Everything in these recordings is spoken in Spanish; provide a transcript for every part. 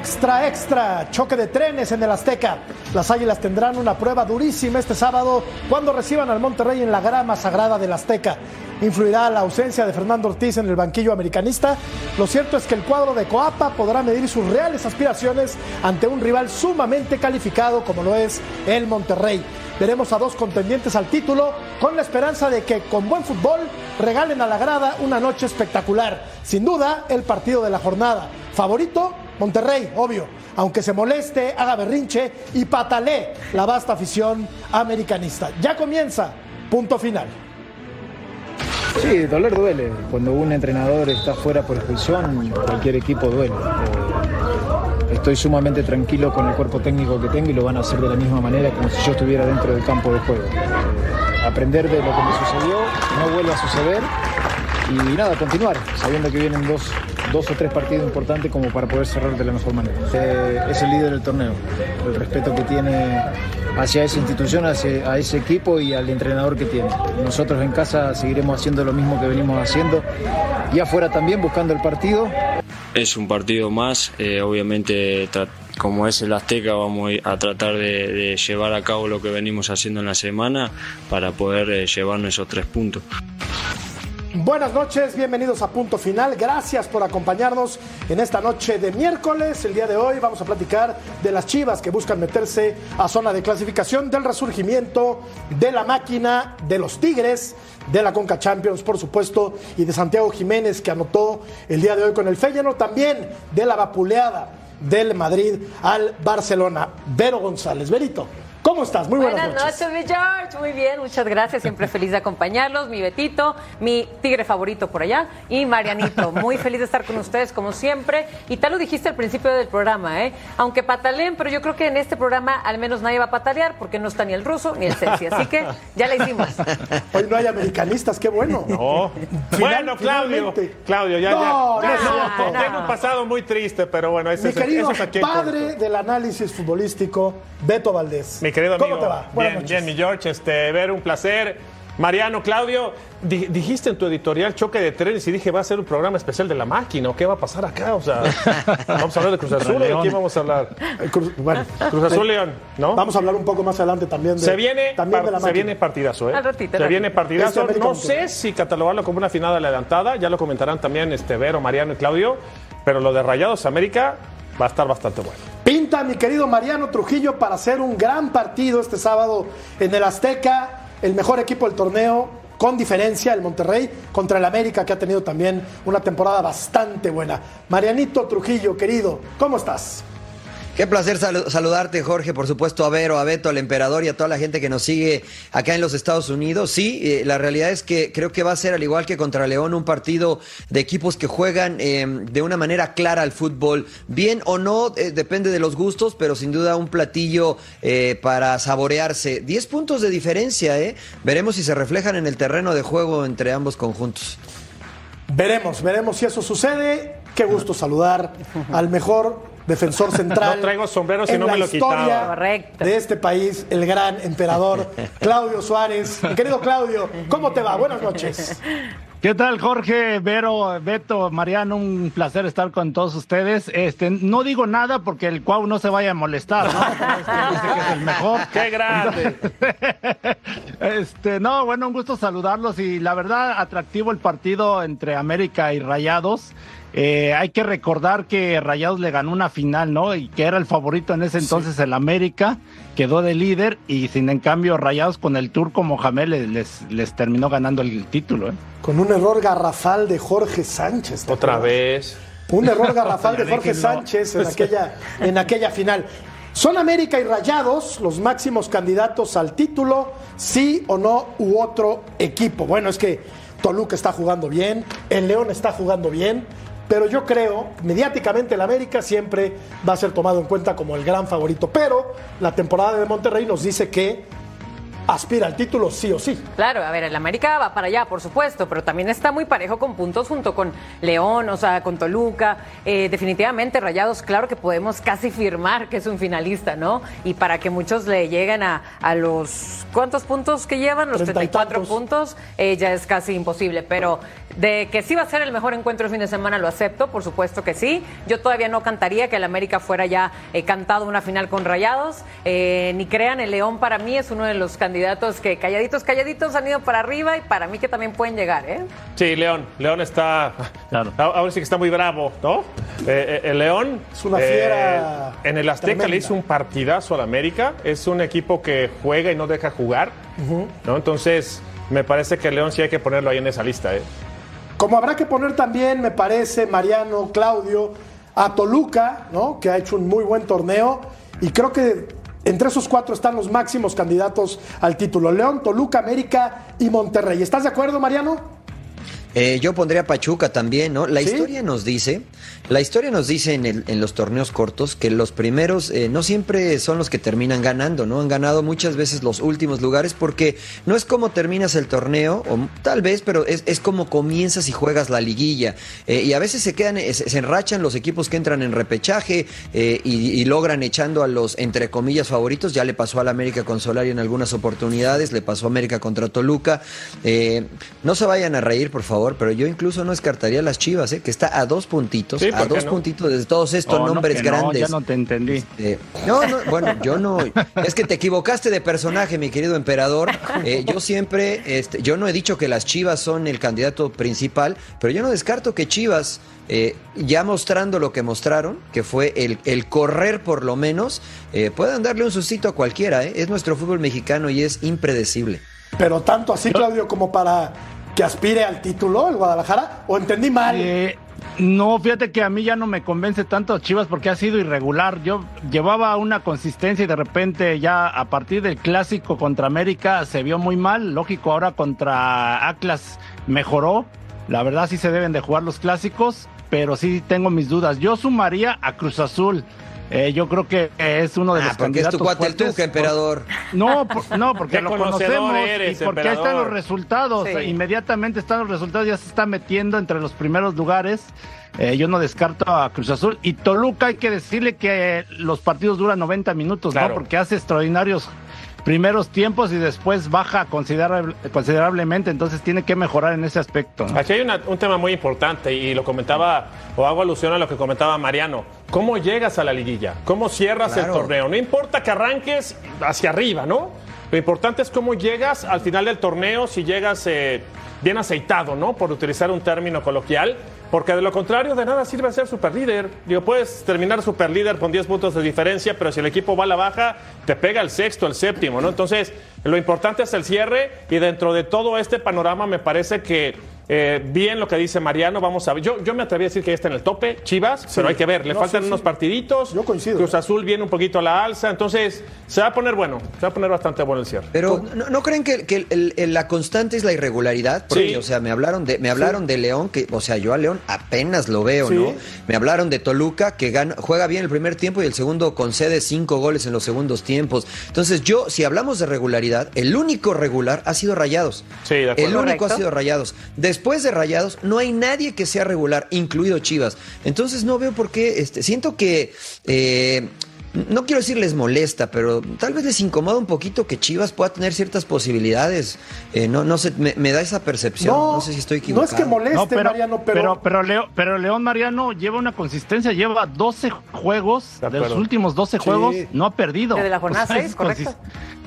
Extra, extra, choque de trenes en el Azteca. Las Águilas tendrán una prueba durísima este sábado cuando reciban al Monterrey en la grama sagrada del Azteca. ¿Influirá la ausencia de Fernando Ortiz en el banquillo americanista? Lo cierto es que el cuadro de Coapa podrá medir sus reales aspiraciones ante un rival sumamente calificado como lo es el Monterrey. Veremos a dos contendientes al título con la esperanza de que con buen fútbol regalen a la grada una noche espectacular. Sin duda, el partido de la jornada. Favorito, Monterrey, obvio, aunque se moleste, haga berrinche y patalee la vasta afición americanista. Ya comienza, punto final. Sí, doler duele. Cuando un entrenador está fuera por expulsión, cualquier equipo duele. Eh, estoy sumamente tranquilo con el cuerpo técnico que tengo y lo van a hacer de la misma manera como si yo estuviera dentro del campo de juego. Eh, aprender de lo que me sucedió, no vuelva a suceder y nada, continuar, sabiendo que vienen dos, dos o tres partidos importantes como para poder cerrar de la mejor manera. Eh, es el líder del torneo, el respeto que tiene hacia esa institución, hacia a ese equipo y al entrenador que tiene. Nosotros en casa seguiremos haciendo lo mismo que venimos haciendo y afuera también buscando el partido. Es un partido más, eh, obviamente como es el Azteca vamos a tratar de, llevar a cabo lo que venimos haciendo en la semana para poder eh, llevarnos esos tres puntos. Buenas noches, bienvenidos a Punto Final. Gracias por acompañarnos en esta noche de miércoles. El día de hoy vamos a platicar de las Chivas que buscan meterse a zona de clasificación, del resurgimiento de la máquina, de los Tigres, de la Conca Champions, por supuesto, y de Santiago Jiménez que anotó el día de hoy con el Feyenoord, también de la vapuleada del Madrid al Barcelona. Vero González, Verito. ¿Cómo estás? Muy buenas, buenas noches. mi George. Muy bien, muchas gracias. Siempre feliz de acompañarlos. Mi Betito, mi tigre favorito por allá y Marianito. Muy feliz de estar con ustedes como siempre. Y tal lo dijiste al principio del programa, ¿eh? Aunque pataleen, pero yo creo que en este programa al menos nadie va a patalear porque no está ni el ruso ni el Celsi. Así que ya la hicimos. Hoy no hay americanistas, qué bueno. No. bueno, Claudio. Claudio, ya, no, ya. ya, no, Tengo un pasado muy triste, pero bueno, ese Mi querido es aquí padre del análisis futbolístico, Beto Valdés. Mi querido amigo. ¿Cómo te va? Buenas bien, noches. bien, mi George. Este, ver un placer. Mariano, Claudio, di dijiste en tu editorial choque de trenes y dije, va a ser un programa especial de la máquina, ¿o qué va a pasar acá? O sea, vamos a hablar de Cruz Azul, ¿de quién vamos a hablar? Cruz, bueno, Cruz Azul León, ¿no? Vamos a hablar un poco más adelante también de, se viene, también de la Se viene partidazo, ¿eh? Al ratito, se viene partidazo. Este no sé si catalogarlo como una final adelantada, ya lo comentarán también este Vero, Mariano y Claudio, pero lo de Rayados América va a estar bastante bueno. Mi querido Mariano Trujillo, para hacer un gran partido este sábado en el Azteca, el mejor equipo del torneo, con diferencia, el Monterrey, contra el América, que ha tenido también una temporada bastante buena. Marianito Trujillo, querido, ¿cómo estás? Qué placer sal saludarte, Jorge, por supuesto, a Vero, a Beto, al emperador y a toda la gente que nos sigue acá en los Estados Unidos. Sí, eh, la realidad es que creo que va a ser, al igual que contra León, un partido de equipos que juegan eh, de una manera clara al fútbol. Bien o no, eh, depende de los gustos, pero sin duda un platillo eh, para saborearse. Diez puntos de diferencia, ¿eh? Veremos si se reflejan en el terreno de juego entre ambos conjuntos. Veremos, veremos si eso sucede. Qué gusto saludar al mejor defensor central. No traigo sombrero si no me lo quitaba. Correcto. de este país, el gran emperador Claudio Suárez. Mi querido Claudio, ¿cómo te va? Buenas noches. ¿Qué tal, Jorge, Vero, Beto, Mariano? Un placer estar con todos ustedes. Este, no digo nada porque el Cuau no se vaya a molestar, ¿no? Este, dice que es el mejor. ¡Qué grande! Este, no, bueno, un gusto saludarlos y la verdad, atractivo el partido entre América y Rayados. Eh, hay que recordar que Rayados le ganó una final, ¿no? Y que era el favorito en ese entonces el América, quedó de líder y sin en cambio Rayados con el turco Mohamed les, les, les terminó ganando el título, ¿eh? Con un error garrafal de Jorge Sánchez. ¿te Otra acuerdas? vez. Un error garrafal de Jorge. Sánchez en aquella, en aquella final. ¿Son América y Rayados los máximos candidatos al título, sí o no, u otro equipo? Bueno, es que Toluca está jugando bien, el León está jugando bien, pero yo creo, mediáticamente el América siempre va a ser tomado en cuenta como el gran favorito. Pero la temporada de Monterrey nos dice que aspira al título sí o sí. Claro, a ver, el América va para allá, por supuesto, pero también está muy parejo con puntos junto con León, o sea, con Toluca. Eh, definitivamente, Rayados, claro que podemos casi firmar que es un finalista, ¿no? Y para que muchos le lleguen a, a los. ¿Cuántos puntos que llevan? Los Treinta y 34 tantos. puntos, eh, ya es casi imposible. Pero De que sí va a ser el mejor encuentro el fin de semana, lo acepto, por supuesto que sí. Yo todavía no cantaría que el América fuera ya eh, cantado una final con Rayados. Eh, ni crean, el León para mí es uno de los candidatos que calladitos, calladitos han ido para arriba y para mí que también pueden llegar, ¿eh? Sí, León. León está. Claro. Ahora sí que está muy bravo, ¿no? Eh, eh, el León. Es una fiera en el Azteca tremenda. le hizo un partidazo al América. Es un equipo que juega y no deja jugar. ¿no? Entonces, me parece que el León sí hay que ponerlo ahí en esa lista, ¿eh? Como habrá que poner también, me parece, Mariano, Claudio, a Toluca, ¿no? Que ha hecho un muy buen torneo. Y creo que entre esos cuatro están los máximos candidatos al título. León, Toluca, América y Monterrey. ¿Estás de acuerdo, Mariano? Eh, yo pondría Pachuca también, ¿no? La ¿Sí? historia nos dice, la historia nos dice en, el- en los torneos cortos que los primeros eh, no siempre son los que terminan ganando, ¿no? Han ganado muchas veces los últimos lugares porque no es como terminas el torneo, o tal vez, pero es, es como comienzas y juegas la liguilla. Eh, y a veces se quedan, eh, se, se enrachan los equipos que entran en repechaje eh, y, y logran echando a los, entre comillas, favoritos. Ya le pasó al América con Solari en algunas oportunidades, le pasó a América contra Toluca. No se vayan a reír, por favor, pero yo incluso no descartaría a las Chivas, ¿eh? que está a dos puntitos, Sí, a ¿por qué dos no? puntitos de todos estos Oh, no, nombres no, grandes. ya no te entendí. Eh, no, no, bueno, yo no. Es que te equivocaste de personaje, mi querido emperador. Eh, yo siempre, este, yo no he dicho que las Chivas son el candidato principal, pero yo no descarto que Chivas, eh, ya mostrando lo que mostraron, que fue el, el correr por lo menos, eh, puedan darle un sustito a cualquiera. ¿eh? Es nuestro fútbol mexicano y es impredecible. Pero tanto así, Claudio, como para que aspire al título el Guadalajara. ¿O entendí mal? Eh, no, fíjate que a mí ya no me convence tanto Chivas porque ha sido irregular. Yo llevaba una consistencia y de repente ya a partir del clásico contra América se vio muy mal. Lógico, ahora contra Atlas mejoró. La verdad sí se deben de jugar los clásicos, pero sí tengo mis dudas. Yo sumaría a Cruz Azul. Eh, yo creo que es uno de Ah, los porque es tu candidatos cuate el fuertes Tuca, emperador. No, por- no, porque lo conocemos eres, y porque ahí están los resultados. Sí. Inmediatamente están los resultados, ya se está metiendo entre los primeros lugares. Eh, yo no descarto a Cruz Azul. Y Toluca hay que decirle que los partidos duran 90 minutos, Claro. ¿no? Porque hace extraordinarios primeros tiempos y después baja considerable- considerablemente, entonces tiene que mejorar en ese aspecto. ¿no? Aquí hay una- un tema muy importante y lo comentaba, o hago alusión a lo que comentaba Mariano. ¿Cómo llegas a la liguilla? ¿Cómo cierras Claro. el torneo? No importa que arranques hacia arriba, ¿no? Lo importante es cómo llegas al final del torneo, si llegas eh, bien aceitado, ¿no? Por utilizar un término coloquial. Porque de lo contrario, de nada sirve ser superlíder. Digo, puedes terminar superlíder con 10 puntos de diferencia, pero si el equipo va a la baja, te pega el sexto, el séptimo, ¿no? Entonces, lo importante es el cierre y dentro de todo este panorama me parece que eh, bien lo que dice Mariano, vamos a ver. Yo, yo me atreví a decir que ya está en el tope, Chivas, pero hay que ver, le No, faltan sí, sí. unos partiditos. Yo coincido. Cruz Azul viene un poquito a la alza, entonces se va a poner bueno, se va a poner bastante bueno el cierre. Pero ¿no, no creen que, que el- el- la constante es la irregularidad? Porque, Sí. o sea, me hablaron de, me hablaron de León, que, o sea, yo a León apenas lo veo, Sí. ¿no? Me hablaron de Toluca, que gana, juega bien el primer tiempo y el segundo concede cinco goles en los segundos tiempos. Entonces, yo, si hablamos de regularidad, el único regular ha sido Rayados. Sí, de acuerdo. El único Correcto. ha sido Rayados. Después de Rayados, no hay nadie que sea regular, incluido Chivas. Entonces, no veo por qué. Este, siento que. eh, no quiero decir les molesta, pero tal vez les incomoda un poquito que Chivas pueda tener ciertas posibilidades. Eh, no, no sé, me, me da esa percepción. No, sé si estoy no equivocado. es que moleste, No, pero, Mariano, pero, pero, pero, Leo- pero León Mariano lleva una consistencia, lleva 12 juegos, De de, los últimos 12 juegos, no ha perdido. Desde la jornada O sea, seis, es correcto.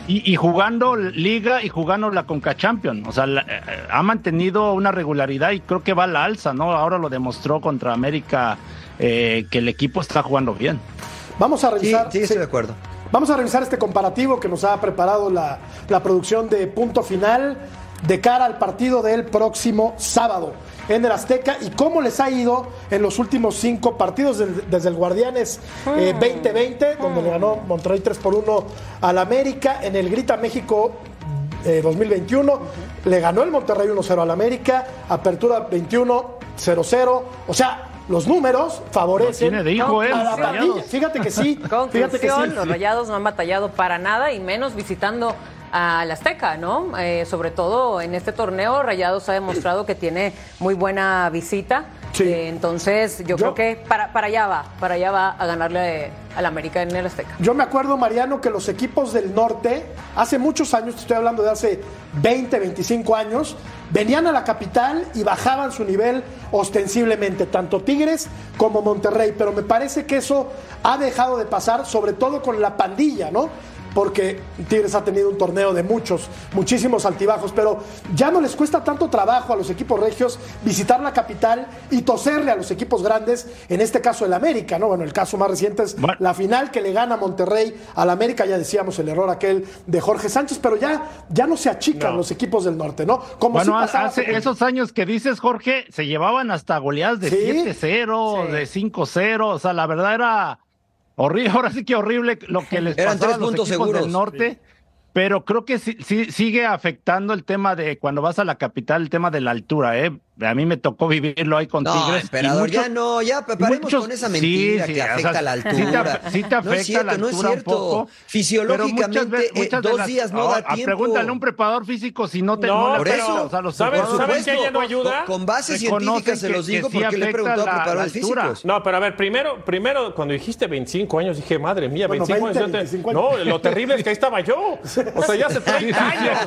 Y, y jugando Liga y jugando la Conca Champion. O sea, la- eh, ha mantenido una regularidad y creo que va a la alza, ¿no? Ahora lo demostró contra América eh, que el equipo está jugando bien. vamos a Sí, revisar. sí, estoy sí. de acuerdo. Vamos a revisar este comparativo que nos ha preparado la, la producción de punto final de cara al partido del próximo sábado en el Azteca y cómo les ha ido en los últimos cinco partidos desde el Guardianes eh, 2020, donde le ganó Monterrey 3 por 1 al América, en el Grita México eh, 2021, le ganó el Monterrey 1-0 al América, Apertura 21 0-0, o sea, los números favorecen Lo tiene de hijo, a ¿eh? la pandilla. Fíjate que sí, fíjate que sí. Conclusión, los rayados no han batallado para nada y menos visitando al Azteca, ¿no? Eh, sobre todo en este torneo, Rayados ha demostrado que tiene muy buena visita. Sí. Eh, entonces, yo, Yo- creo que para, para allá va, para allá va a ganarle al América en el Azteca. Yo me acuerdo, Mariano, que los equipos del norte, hace muchos años, te estoy hablando de hace 20, 25 años, venían a la capital y bajaban su nivel ostensiblemente, tanto Tigres como Monterrey, pero me parece que eso ha dejado de pasar, sobre todo con la pandilla, ¿no? Porque Tigres ha tenido un torneo de muchos, muchísimos altibajos, pero ya no les cuesta tanto trabajo a los equipos regios visitar la capital y toserle a los equipos grandes, en este caso el América, ¿no? Bueno, el caso más reciente es Bueno. la final que le gana Monterrey al América, ya decíamos el error aquel de Jorge Sánchez, pero ya, ya no se achican No. los equipos del norte, ¿no? Como Bueno, pasaba hace esos años que dices, Jorge, se llevaban hasta goleadas de Sí. 7-0, Sí. de 5-0. O sea, la verdad era horrible. Ahora sí que horrible lo que les Eran pasaba tres a los puntos equipos seguros. del norte. Pero creo que sí, sí- sigue afectando el tema de cuando vas a la capital, el tema de la altura, ¿eh? A mí me tocó vivirlo ahí con No, Tigres. emperador, muchos- ya no, ya paremos muchos- con esa sí, mentira sí, que o afecta sea, a la sí te altura. sí te no es afecta cierto, la no es altura un cierto. poco. Fisiológicamente, muchas eh, muchas de dos las- días no Ah, da tiempo. Pregúntale a un preparador físico si no te No, no por eso, o sea, los ¿sabes- sabes qué ya no ayuda? Con bases Reconocen científicas se que- los que digo sí porque le he preguntado a la- preparadores altura. físicos. No, pero a ver, primero, primero cuando dijiste 25 años, dije, madre mía, Bueno, 25 20, años. yo te- 25 años. No, lo terrible es que ahí estaba yo. O sea, ya hace 30 años.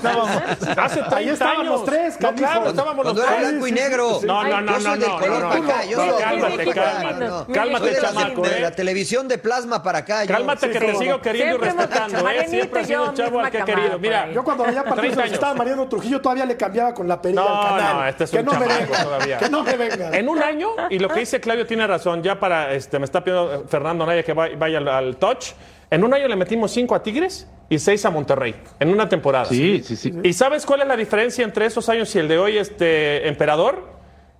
Hace 30 Ahí estaban años. los tres, No, claro, estábamos los tres. Negro. No, no, no, Yo soy no, del no, color no, para no. acá. Yo No, soy del cálmate, color para cálmate. No, no. Cálmate, Soy de la- chamaco, de ¿eh? la televisión de plasma para acá. Cálmate que te sigo queriendo y respetando, ¿eh? Siempre has sido chavo al que he querido. Mira. Yo cuando veía partidos 30 donde estaba. Mariano Trujillo todavía le cambiaba con la perilla No, al canal. no, este es que un no me chamaco venga, todavía. Que no me venga. En un año, y lo que dice Claudio tiene razón, ya para, este, me está pidiendo Fernando Naya que va- vaya al touch. En un año le metimos cinco a Tigres y seis a Monterrey, en una temporada. Sí, sí, sí. ¿Y sabes cuál es la diferencia entre esos años y el de hoy, este emperador?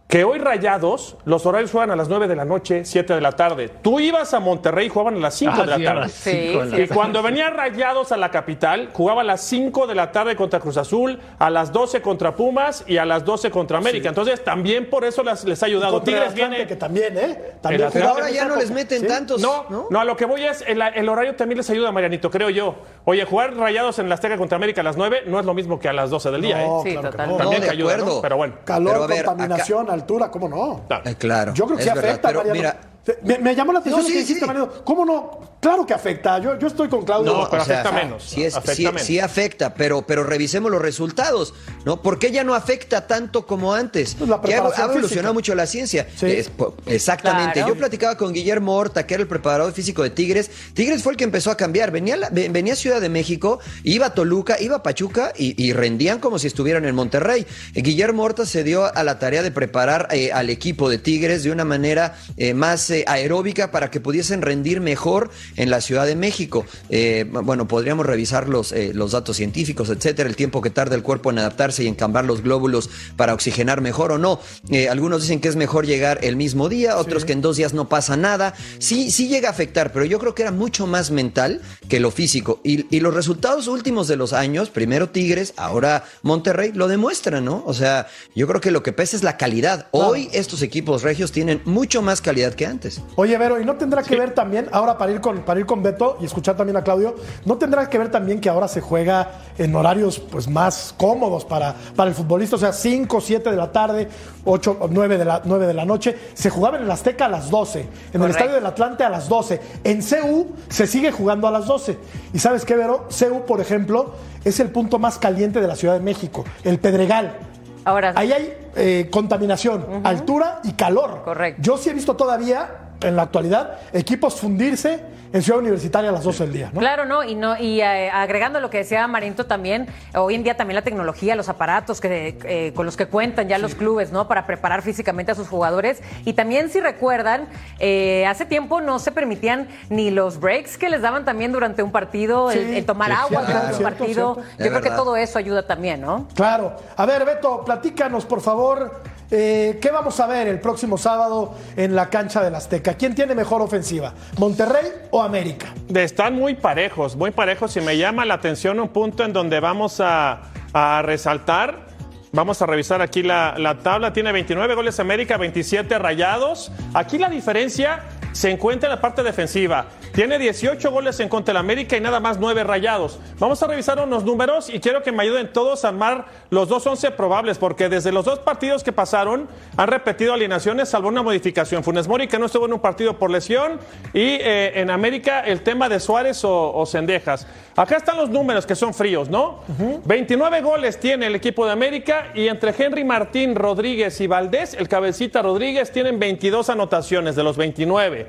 Que hoy rayados, los horarios juegan a las 9 de la noche, 7 de la tarde. Tú ibas a Monterrey y jugaban a las 5 Ah, de la sí, a tarde. las Sí, sí. Y cuando venían rayados a la capital, jugaba a las 5 de la tarde contra Cruz Azul, a las 12 contra Pumas y a las 12 contra América. Entonces, también por eso las- les ha ayudado. Contra Tigres viene. que también, ¿eh? También ahora ya no les meten Sí. tantos. No, no, a lo que voy es, el, el horario también les ayuda, Marianito, creo yo. Oye, jugar rayados en la Azteca contra América a las 9 no es lo mismo que a las 12 del día, No, ¿eh? Sí, claro no. También de te ayuda, acuerdo. ¿no? Pero bueno. Calor, Pero a ver, contaminación, altura, ¿cómo no? Claro. Eh, claro. Yo creo que sí verdad, afecta, pero Mariano. mira, Me, me llamó la atención No, lo que sí, dijiste, sí. Mariano. ¿Cómo no? Claro que afecta. Yo, yo estoy con Claudio. No, pero o sea, afecta menos. Sí, es- afecta sí- menos. sí afecta, pero, pero revisemos los resultados, ¿no? ¿Por qué ya no afecta tanto como antes? Pues la ya ha evolucionado física. mucho la ciencia. Sí. Es exactamente. Claro. Yo platicaba con Guillermo Horta, que era el preparador físico de Tigres. Tigres fue el que empezó a cambiar. Venía, la- venía a Ciudad de México, iba a Toluca, iba a Pachuca y, y rendían como si estuvieran en Monterrey. Guillermo Horta se dio a la tarea de preparar eh, al equipo de Tigres de una manera eh, más eh, aeróbica para que pudiesen rendir mejor en la Ciudad de México. Eh, bueno, podríamos revisar los, eh, los datos científicos, etcétera, el tiempo que tarda el cuerpo en adaptarse y en cambiar los glóbulos para oxigenar mejor o no. Eh, algunos dicen que es mejor llegar el mismo día, otros que en dos días no pasa nada. Sí, sí llega a afectar, pero yo creo que era mucho más mental que lo físico. Y, y los resultados últimos de los años, primero Tigres, ahora Monterrey, lo demuestran, ¿no? O sea, yo creo que lo que pesa es la calidad. Hoy estos equipos regios tienen mucho más calidad que antes. Oye, Vero, ¿y no tendrá que ver también, ahora para ir, con, para ir con Beto y escuchar también a Claudio, no tendrá que ver también que ahora se juega en horarios pues más cómodos para, para el futbolista? O sea, 5, 7 de la tarde, 8, 9 de la, 9 de la noche. Se jugaba en el Azteca a las 12, en el. Estadio del Atlante a las 12. En CU se sigue jugando a las 12. ¿Y sabes qué, Vero? CU, por ejemplo, es el punto más caliente de la Ciudad de México, el Pedregal. Ahora, Ahí hay eh, contaminación, altura y calor. Correcto. Yo sí he visto todavía, en la actualidad, equipos fundirse en Ciudad Universitaria a las 12 del día. ¿no? Claro, no, y no, y eh, agregando lo que decía Marinto también, hoy en día también la tecnología, los aparatos que eh, con los que cuentan ya los clubes, ¿no? Para preparar físicamente a sus jugadores. Y también, si recuerdan, eh, hace tiempo no se permitían ni los breaks que les daban también durante un partido, el, Sí, el tomar sí, agua durante un cierto, partido. cierto. Yo Es creo que todo eso ayuda también, ¿no? Claro. A ver, Beto, platícanos, por favor, eh, ¿qué vamos a ver el próximo sábado en la cancha del Azteca? ¿Quién tiene mejor ofensiva? ¿Monterrey o América? Están muy parejos, muy parejos y me llama la atención un punto en donde vamos a, a resaltar. Vamos a revisar aquí la, la tabla. Tiene 29 goles América, 27 rayados. Aquí la diferencia se encuentra en la parte defensiva. Tiene 18 goles en contra del América y nada más 9 rayados. Vamos a revisar unos números y quiero que me ayuden todos a armar los dos 11 probables, porque desde los dos partidos que pasaron han repetido alineaciones, salvo una modificación. Funes Mori, que no estuvo en un partido por lesión, y eh, en América el tema de Suárez o, o Cendejas. Acá están los números que son fríos, ¿no? 29 goles tiene el equipo de América y entre Henry Martín, Rodríguez y Valdés, el cabecita Rodríguez, tienen 22 anotaciones de los 29.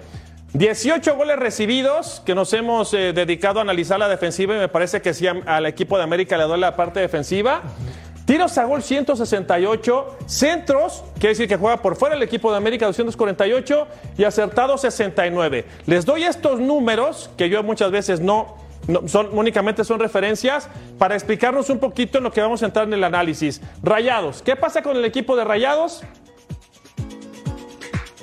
18 goles recibidos que nos hemos eh, dedicado a analizar la defensiva y me parece que sí al equipo de América le duele la parte defensiva. Tiros a gol 168, centros, quiere decir que juega por fuera el equipo de América 248 y acertados 69. Les doy estos números que yo muchas veces no, no- son únicamente son referencias para explicarnos un poquito en lo que vamos a entrar en el análisis. Rayados, ¿qué pasa con el equipo de Rayados?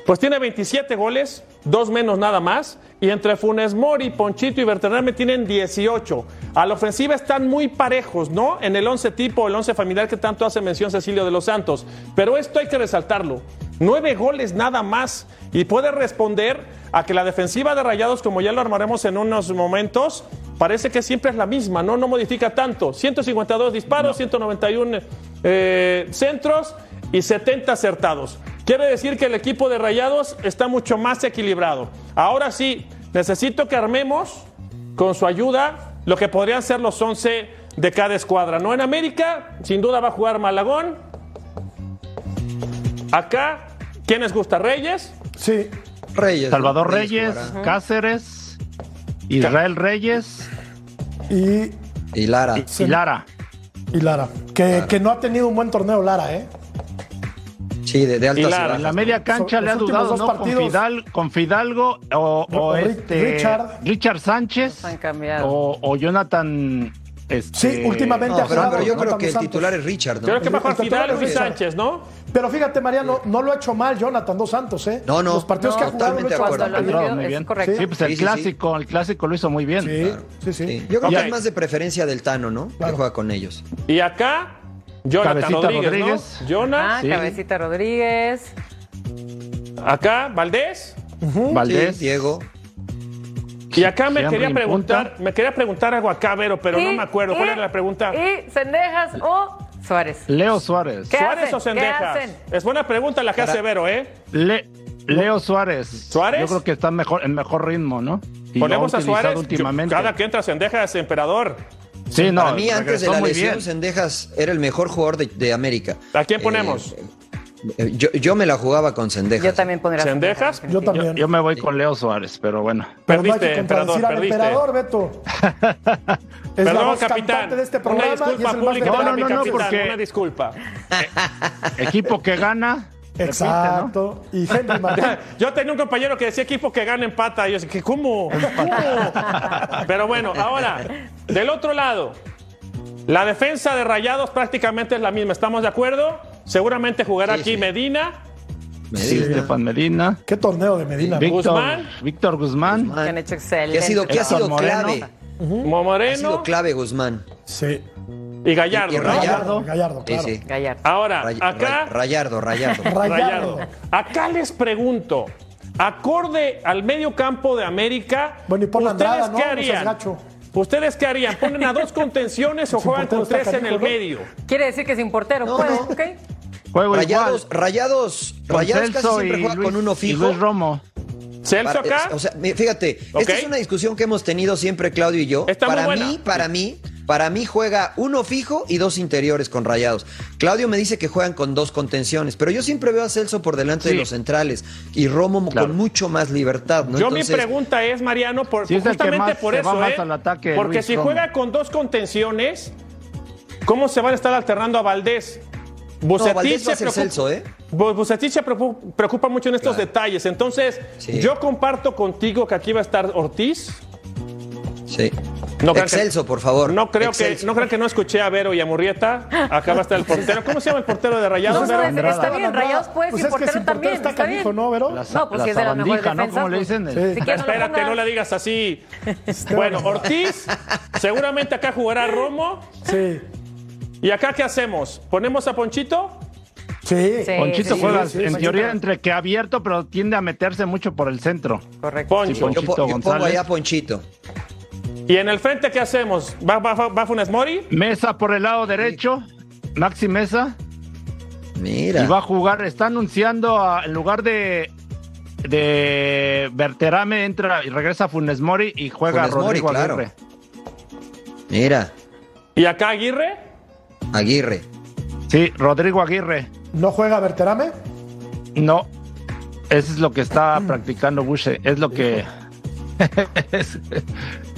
Pues tiene 27 goles, dos menos nada más. Y entre Funes Mori, Ponchito y Berterame tienen 18. A la ofensiva están muy parejos, ¿no? En el 11 tipo, el 11 familiar que tanto hace mención Cecilio de los Santos. Pero esto hay que resaltarlo. Nueve goles nada más. Y puede responder a que la defensiva de Rayados, como ya lo armaremos en unos momentos, parece que siempre es la misma, ¿no? No modifica tanto. 152 disparos, 191 eh, centros y 70 acertados. Quiere decir que el equipo de Rayados está mucho más equilibrado. Ahora sí, necesito que armemos con su ayuda lo que podrían ser los 11 de cada escuadra. No en América, sin duda va a jugar Malagón. Acá, ¿quién les gusta? Reyes. Sí. Reyes. ¿no? Salvador Reyes. Cáceres, Israel Reyes Y, Y Lara. y Lara. y Lara. Que, que no ha tenido un buen torneo Lara, ¿eh? Sí, de, de altas Y y Lara. bajas. En la media cancha le ha dudado, dos ¿no? Con, partidos- Fidal, con Fidalgo o, o O Ri- este, Richard. Richard Sánchez Han cambiado. o, o Jonathan. Este, Sí, últimamente No, ha pero, jugado pero yo no creo que el Santos. titular es Richard, ¿no? Creo que Fidalgo y es Richard. Sánchez, ¿no? Pero fíjate, Mariano, no lo ha hecho mal Jonathan Dos Santos, ¿eh? No, no. Los partidos No, que ha jugado lo ha hecho. Cuando lo muy es bien. correcto. Sí, pues el Sí, sí, sí. clásico, el clásico lo hizo muy bien. Sí, sí, sí. Sí. Yo creo que es más de preferencia del Tano, ¿no? Claro. Que juega con ellos. Y acá, Jonathan Cabecita Rodríguez, Rodríguez. ¿no? Jonas. Ah, Sí. Cabecita Rodríguez. Acá, Valdés. Valdés. Sí, Diego. Y acá me quería preguntar, punta. me quería preguntar algo acá, Vero, pero no me acuerdo. ¿Cuál y- era la pregunta? Y Cendejas o Suárez. Leo Suárez. ¿Qué ¿Suárez hacen? o hacen? Es buena pregunta la que hace Vero, ¿eh? Le- Leo Suárez. ¿Suárez? Yo creo que está mejor, en mejor ritmo, ¿no? Y lo Ponemos a Suárez. últimamente. Cada que entra Sendejas, emperador. Sí, no, Para mí, antes de la lesión. Sendejas era el mejor jugador de, de América. ¿A quién Eh, ponemos? eh, yo, yo me la jugaba con Sendejas. Yo también pondría ¿Cendejas? Yo también. Yo, yo me voy con Leo Suárez, pero bueno. Pero no hay Perdiste, que emperador, al perdiste. emperador, Beto. es la Perdón, voz capitán. de este Una programa y es disculpa el pública No, no, no, capitán. porque- Una disculpa. Equipo que gana. Repite, Exacto. Y Henry Martín. Yo tenía un compañero que decía equipo que gana empata. Y yo decía, ¿cómo? ¿Cómo? Pero bueno, ahora, del otro lado, la defensa de Rayados prácticamente es la misma. ¿Estamos de acuerdo? Seguramente jugará Sí, aquí sí. Medina. Sí, Estefan Medina. Qué torneo de Medina. Víctor Guzmán. Víctor Guzmán. Que han hecho excelente. Que ha sido, ha clave. Mo Ha Moreno sido clave Guzmán. Sí. Y Gallardo, Y. Rayardo. Gallardo, claro. sí. Gallardo. Ahora, Ray- acá, Ray- Rayardo, Rayardo. Rayardo. Acá les pregunto, acorde al medio campo de América, Bueno, y pon ¿ustedes Andrada, ¿no? qué No harían? ¿Ustedes qué harían? ¿Ponen a dos contenciones o juegan con tres en el medio? Quiere decir que sin portero. No. ¿ok? Juego Rayados, igual. Rayados, Rayados casi Celso siempre y juega con uno y fijo. Luis Romo. ¿Celso Para- acá? o sea, fíjate, esta es una discusión que hemos tenido siempre Claudio y yo. Está muy para buena. mí, para mí, para mí juega uno fijo y dos interiores con Rayados. Claudio me dice que juegan con dos contenciones, pero yo siempre veo a Celso por delante de los centrales y Romo Claro. con mucho más libertad. ¿no? Yo mi pregunta es, Mariano, por, es justamente por eso, ¿eh? al ataque, Porque Luis si Romo. juega con dos contenciones, ¿cómo se van a estar alternando a Valdés? Bucetich a se Celso, ¿eh? Bucetich se preocu- preocupa mucho en estos Claro. detalles. Entonces, Sí. yo comparto contigo que aquí va a estar Ortiz. Sí. No crean que- Excelso, por favor. No creo, que, Excelso. no creo que no escuché a Vero y a Murrieta. Acá va a estar el portero. ¿Cómo se llama el portero de Rayados? No, no, Vero? es- Andrada. está bien. Rayados puede, Pues sin es que portero también. está Está canijo, bien. ¿no, Vero? La, No, pues la si es de las mejores sabandija, ¿no? defensas, ¿Cómo le pues, dicen? Sí. Si no Espérate, no le digas así. Bueno, Ortiz, seguramente acá jugará Romo. Sí. ¿Y acá qué hacemos? ¿Ponemos a Ponchito? Sí. Sí, Ponchito sí, juega sí, sí, en teoría entre que abierto, pero tiende a meterse mucho por el centro. Correcto. Poncho. Sí, Yo, Ponchito po- yo pongo González. allá a Ponchito. ¿Y en el frente qué hacemos? ¿Va, va, va Funes Mori? Mesa por el lado derecho, Maxi Mesa, Mira. y va a jugar, está anunciando a- en lugar de de Berterame entra y regresa Funes Mori y juega Funes Mori, Rodrigo claro. Aguirre. Mira. ¿Y acá Aguirre? Aguirre. Sí, Rodrigo Aguirre. ¿No juega Berterame? No, eso es lo que está Mm. practicando Bushe, es lo que es,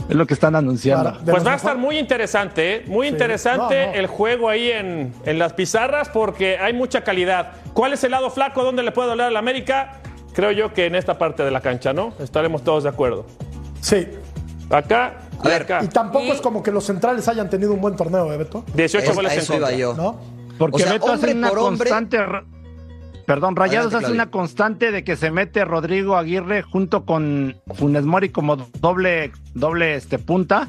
lo que están anunciando. Para- Pues va a estar muy interesante, ¿eh? muy Sí. interesante No, no. el juego ahí en, en las pizarras porque hay mucha calidad. ¿Cuál es el lado flaco donde le puede doler a la América? Creo yo que en esta parte de la cancha, ¿no? Estaremos todos de acuerdo. Sí. Acá A ver, acá. Y tampoco Y- es como que los centrales hayan tenido un buen torneo, ¿eh, Beto? 18 Es- goles a en contra. yo. ¿No? Porque O sea, Beto hace una hombre- constante. Perdón, Rayados Adelante, hace Claudio. una constante de que se mete Rodrigo Aguirre junto con Funes Mori como doble, doble este, punta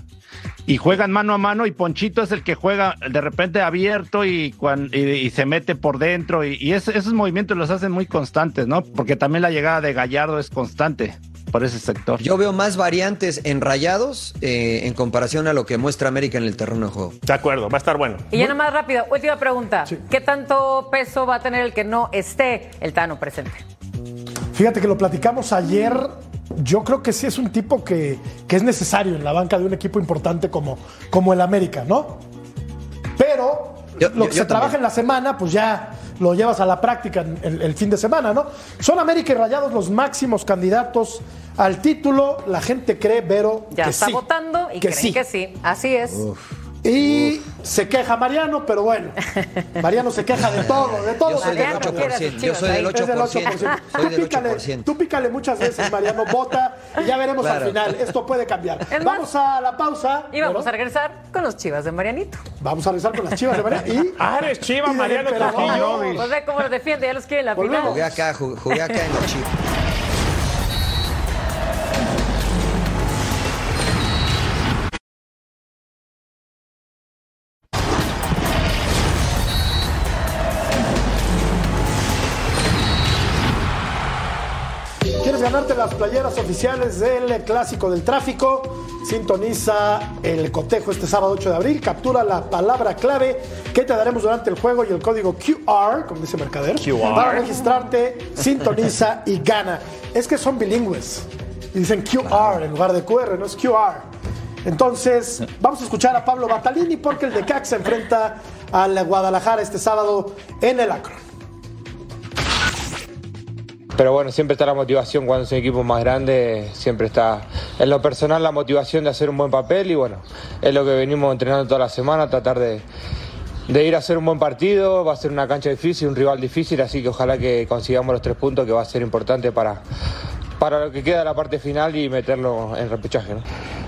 y juegan mano a mano y Ponchito es el que juega de repente abierto y, cuan- y, y se mete por dentro y, y es- esos movimientos los hacen muy constantes, ¿no? Porque también la llegada de Gallardo es constante por ese sector. Yo veo más variantes en rayados eh, en comparación a lo que muestra América en el terreno de juego. De acuerdo, va a estar bueno. Y ya nada más rápido, última pregunta. ¿Qué tanto peso va a tener el que no esté el Tano presente? Fíjate que lo platicamos ayer. Yo creo que sí es un tipo que, que es necesario en la banca de un equipo importante como, como el América, ¿no? Pero Yo- lo que yo se trabaja también. en la semana, pues ya lo llevas a la práctica en el, el fin de semana, ¿no? Son América y Rayados los máximos candidatos al título. La gente cree, Vero, Ya que está sí, votando y que creen sí. que sí. Así es. Y se queja Mariano, pero bueno, Mariano se queja de todo, de todo. Yo se soy del a sus 8%. Yo soy del ahí. Es del 8%. 8%. Soy Tú del pícale, 8%. tú pícale muchas veces, Mariano, vota y ya veremos Claro. al final. Esto puede cambiar. Es más, Vamos a la pausa. Y vamos ¿no? a regresar con los chivas de Marianito. Vamos a regresar con las chivas de Mariano. Y Ah, eres chiva, Y del Mariano. Trujillo. Pues ve cómo los defiende, ya los quiere en la Volvemos. final. Jugué acá, ju- jugué acá en los Chivas. ¿Quieres ganarte las playeras oficiales del Clásico del Tráfico? Sintoniza el cotejo este sábado 8 de abril. Captura la palabra clave que te daremos durante el juego y el código QR, como dice Mercader, QR. para registrarte, sintoniza y gana. Es que son bilingües. Y dicen QR en lugar de QR, no es QR. Entonces, vamos a escuchar a Pablo Batalini porque el de CAC se enfrenta al Guadalajara este sábado en el Acron. Pero bueno, siempre está la motivación cuando es un equipo más grande, siempre está en lo personal la motivación de hacer un buen papel y bueno, es lo que venimos entrenando toda la semana, tratar de, de ir a hacer un buen partido, va a ser una cancha difícil, un rival difícil, así que ojalá que consigamos los tres puntos que va a ser importante para, para lo que queda de la parte final y meterlo en repechaje.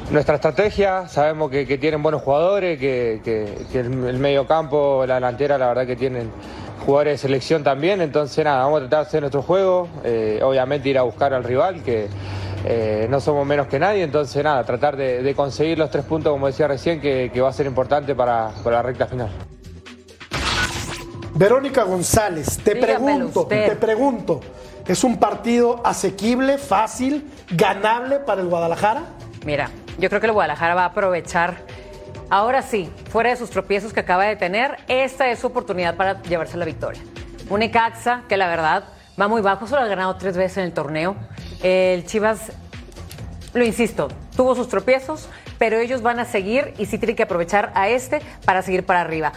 Nuestra estrategia, sabemos que, tienen buenos jugadores, que, que- que el, el medio campo, la delantera, la verdad que tienen jugadores de selección también, entonces nada, vamos a tratar de hacer nuestro juego, eh, obviamente ir a buscar al rival, que eh, no somos menos que nadie, entonces nada, tratar de, de conseguir los tres puntos, como decía recién, que, que va a ser importante para, para la recta final. Verónica González, te Dígamelo pregunto, usted. te pregunto, ¿es un partido asequible, fácil, ganable para el Guadalajara? Mira, yo creo que el Guadalajara va a aprovechar, ahora sí, fuera de sus tropiezos que acaba de tener, esta es su oportunidad para llevarse la victoria. Un Necaxa que la verdad va muy bajo, solo ha ganado tres veces en el torneo. El Chivas, lo insisto, tuvo sus tropiezos, pero ellos van a seguir y sí tienen que aprovechar a este para seguir para arriba.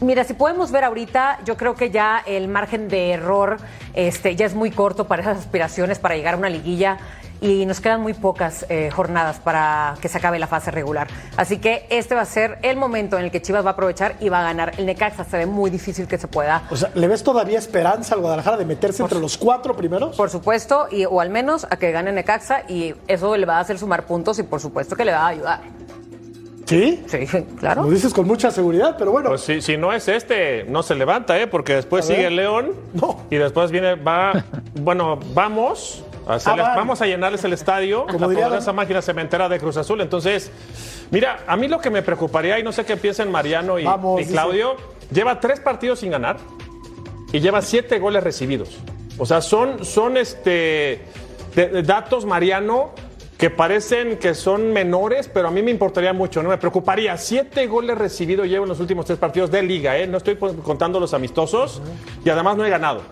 Mira, si podemos ver ahorita, yo creo que ya el margen de error este, ya es muy corto para esas aspiraciones para llegar a una liguilla y nos quedan muy pocas eh, jornadas para que se acabe la fase regular. Así que este va a ser el momento en el que Chivas va a aprovechar y va a ganar. El Necaxa se ve muy difícil que se pueda O sea, ¿le ves todavía esperanza al Guadalajara de meterse entre los cuatro primeros? Por supuesto, y, o al menos a que gane Necaxa y eso le va a hacer sumar puntos y por supuesto que le va a ayudar. Sí, Sí, claro. lo dices con mucha seguridad, pero bueno, Pues si, si no es este, no se levanta, ¿eh? Porque después sigue el León. No. Y después viene, va. Bueno, vamos. Ah, van. vamos a llenarles el estadio. Como la diría don- máquina cementera de Cruz Azul. Entonces, mira, a mí lo que me preocuparía, y no sé qué piensen Mariano y, Vamos, y Claudio, lleva tres partidos sin ganar. y lleva siete goles recibidos. O sea, son, son este, de- de datos, Mariano, que parecen que son menores, pero a mí me importaría mucho, no me preocuparía. Siete goles recibidos llevo en los últimos tres partidos de liga, ¿eh? No estoy contando los amistosos y además no he ganado.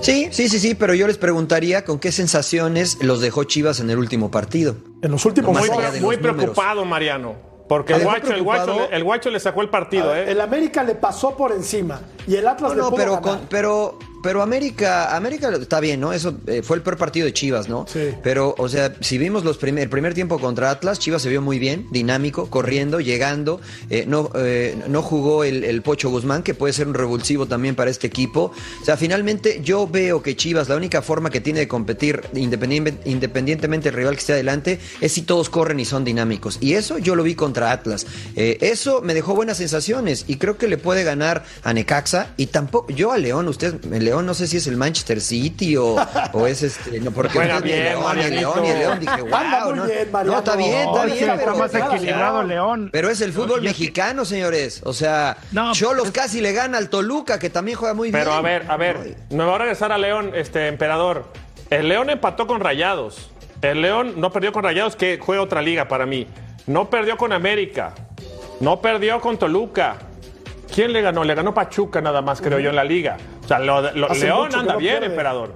Sí, sí, sí, sí, pero yo les preguntaría con qué sensaciones los dejó Chivas en el último partido. En los últimos Más Muy, preocupado, Mariano. Porque ¿Te el guacho, el, guacho, le- el guacho le sacó el partido, ¿eh? El América le pasó por encima y el Atlas No, le no, pudo pero, ganar. con- pero, pero América, América está bien, ¿no? Eso eh, fue el peor partido de Chivas, ¿no? Sí. Pero, o sea, si vimos los primer, el primer tiempo contra Atlas, Chivas se vio muy bien, dinámico, corriendo, llegando. eh, no, eh, no jugó el, el Pocho Guzmán, que puede ser un revulsivo también para este equipo. O sea, finalmente yo veo que Chivas, la única forma que tiene de competir independien- independientemente del rival que esté adelante, es si todos corren y son dinámicos. Y eso yo lo vi contra Atlas. Eso me dejó buenas sensaciones y creo que le puede ganar a Necaxa. Y tampoco, yo a León, usted, el León no sé si es el Manchester City o, o es este, no, porque ni bien, León. León, León, dije, wow, Anda muy no, bien, Mariano. no, está bien, está bien, sí, está pero, más equilibrado León. Pero es el fútbol mexicano, señores. O sea, No, Cholos es- casi le gana al Toluca, que también juega muy Pero bien. a ver, a ver, me va a regresar a León, este emperador. El León empató con Rayados. El León no perdió con Rayados, que juega otra liga para mí. No perdió con América. No perdió con Toluca. ¿Quién le ganó? Le ganó Pachuca nada más, creo yo, en la liga. O sea, lo- León anda no bien, pierde. emperador.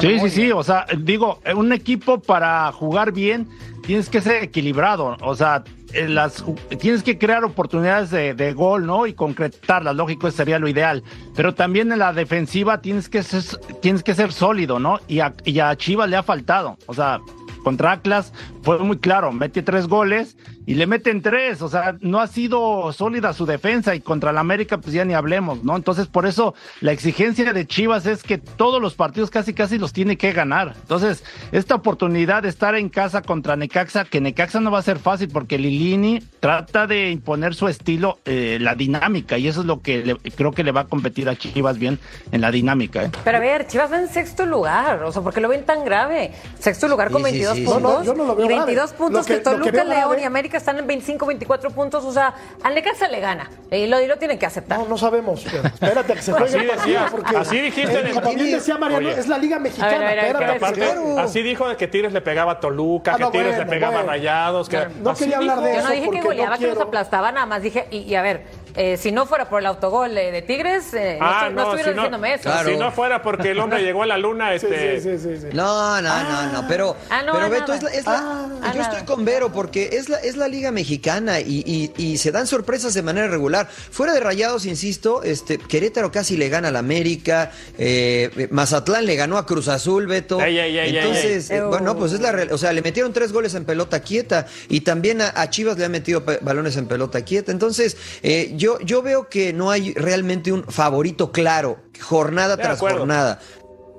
Sí, sí, sí, o sea, digo, un equipo para jugar bien tienes que ser equilibrado, o sea, en las, tienes que crear oportunidades de, de gol, ¿no? Y concretarlas, lógico, sería lo ideal, pero también en la defensiva tienes que ser, tienes que ser sólido, ¿no? Y a, y a Chivas le ha faltado, o sea, contra Atlas fue muy claro, mete tres goles y le meten tres, o sea, no ha sido sólida su defensa y contra la América pues ya ni hablemos, ¿no? Entonces por eso la exigencia de Chivas es que todos los partidos casi casi los tiene que ganar. Entonces, esta oportunidad de estar en casa contra Necaxa, que Necaxa no va a ser fácil porque Lilini trata de imponer su estilo, eh, la dinámica, y eso es lo que le- creo que le va a competir a Chivas bien en la dinámica, ¿eh? Pero a ver, Chivas va en sexto lugar, o sea, ¿por qué lo ven tan grave? Sexto lugar con Sí, sí, 22 sí, sí. puntos. No, no, yo no lo veo y 22 grave. puntos que- Toluca, León grave- y América están en 25, 24 puntos. O sea, al Necaxa le gana. Y lo, y lo tienen que aceptar. No, no sabemos. espérate a que se juegue Así el partido, decía, porque así dijiste eh, el- decía Mariano, Oye. es la Liga Mexicana. A ver, a ver, a ver, espérate aparte, juegue. así dijo de que Tigres le pegaba a Toluca, Ah, que Tigres bueno, le pegaba bueno. a Rayados. Que, No quería hablar de dijo. Yo eso no dije que goleaba, que los aplastaba, nada más dije, y a ver, eh, si no fuera por el autogol eh, de Tigres, eh, no, Ah, no no, estuvieran si no, diciéndome eso. Claro. si no fuera porque el hombre llegó a la luna, Sí, este, sí, sí, sí, sí. No, no, no, no, pero, Ah, no, pero ah, Beto, nada. es la, es la- Ah, yo estoy con Vero porque es la, es la liga mexicana y, y- y se dan sorpresas de manera regular. Fuera de Rayados, insisto, este, Querétaro casi le gana al América, eh, Mazatlán le ganó a Cruz Azul, Beto. Entonces, eh, bueno, pues es la o sea, le metieron tres goles en pelota quieta y también a, a Chivas le han metido balones en pelota quieta. Entonces, eh, yo, yo veo que no hay realmente un favorito claro, jornada De tras acuerdo. jornada.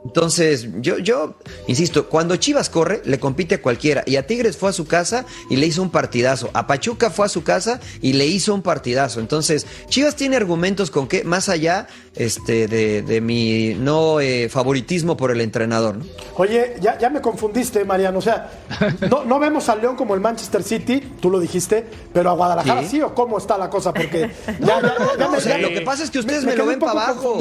Entonces, yo, yo, insisto, cuando Chivas corre, le compite a cualquiera. Y a Tigres fue a su casa y le hizo un partidazo. A Pachuca fue a su casa y le hizo un partidazo. Entonces, Chivas tiene argumentos con que, más allá este, de, de mi no eh, favoritismo por el entrenador. ¿no? Oye, ya, ya me confundiste, Mariano. O sea, no, no vemos al León como el Manchester City, tú lo dijiste, pero a Guadalajara sí, Sí. o cómo está la cosa, porque ya, ya, ya No, me- o sea, ya lo que pasa es que ustedes me me, lo ven para abajo.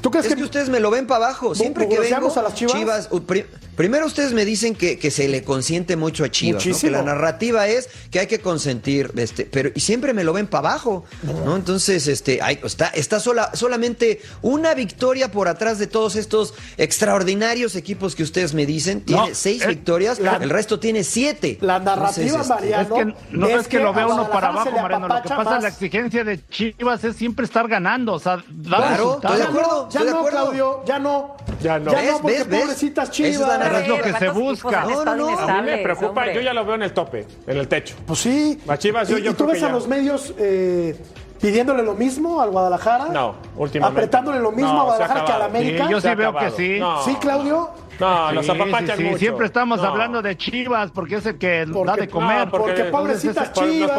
¿Tú crees es que, que, ustedes me lo ven para abajo. Siempre que vengo, ¿Mugroseamos a las Chivas? pri- primero ustedes me dicen que, que se le consiente mucho a Chivas, ¿no? que la narrativa es que hay que consentir, este, pero y siempre me lo ven para abajo, ¿no? Entonces, este, hay- está, está sola, solamente una victoria por atrás de todos estos extraordinarios equipos que ustedes me dicen. Tiene No, seis eh, victorias, la- el resto tiene siete. La narrativa, Entonces, este, Mariano, Es que no es, que, lo vea uno para abajo, Mariano. Lo que pasa, más. la exigencia de Chivas es siempre estar ganando, o sea, dar Claro, estoy de Ya acuerdo, no, ya estoy de no, acuerdo. Claudio, ya no. Ya no. Ya ¿Ves? no, porque ¿Ves? Pobrecitas Esa es Chivas. la narrativa. Es lo que ¿Cuántos se busca. No, no, no. A mí me preocupa, hombre? yo ya lo veo en el tope, en el techo. Pues sí. Chivas yo- ¿Y, yo y tú ves a los medios eh, pidiéndole lo mismo al Guadalajara? No, últimamente. Apretándole lo mismo No, a Guadalajara que a la acabado. América. Sí, yo sí veo que sí. No. Sí, Claudio. No, los apapachan sí, sí, mucho. Siempre estamos No. hablando de Chivas porque es el que Porque- da de comer. no, porque- pobrecitas chivas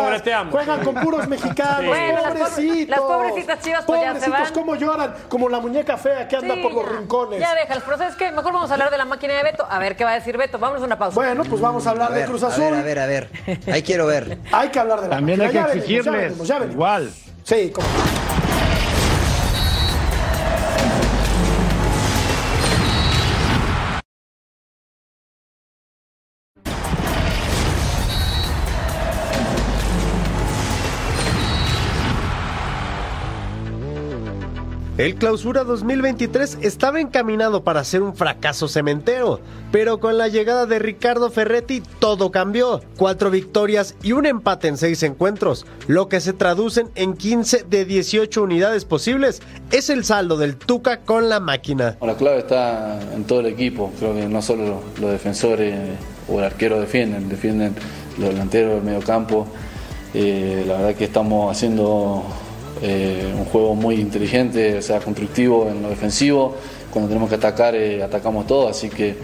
juegan con puros mexicanos. Bueno, pobrecitos. las pobrecitas chivas, pues, ya se Pobrecitos, van. cómo lloran, como la muñeca fea que anda Sí, por los rincones. Ya déjalos, pero ¿sabes qué? Mejor vamos a hablar de la máquina de Beto. A ver qué va a decir Beto. Vámonos a una pausa. Bueno, pues vamos a hablar A ver, de Cruz a Azul. ver, a ver, a ver. Ahí quiero ver. Hay que hablar de la También hay que venimos, ya exigirles. venimos, ya venimos. Igual. Sí, como. El clausura 2023 estaba encaminado para ser un fracaso cementero, pero con la llegada de Ricardo Ferretti todo cambió. Cuatro victorias y un empate en seis encuentros, lo que se traducen en 15 de 18 unidades posibles. Es el saldo del Tuca con la máquina. La clave está en todo el equipo, creo que no solo los defensores o el arquero defienden, defienden los delanteros, el mediocampo. Eh, la verdad que estamos haciendo eh, un juego muy inteligente, o sea, constructivo en lo defensivo. Cuando tenemos que atacar, eh, atacamos todo, así que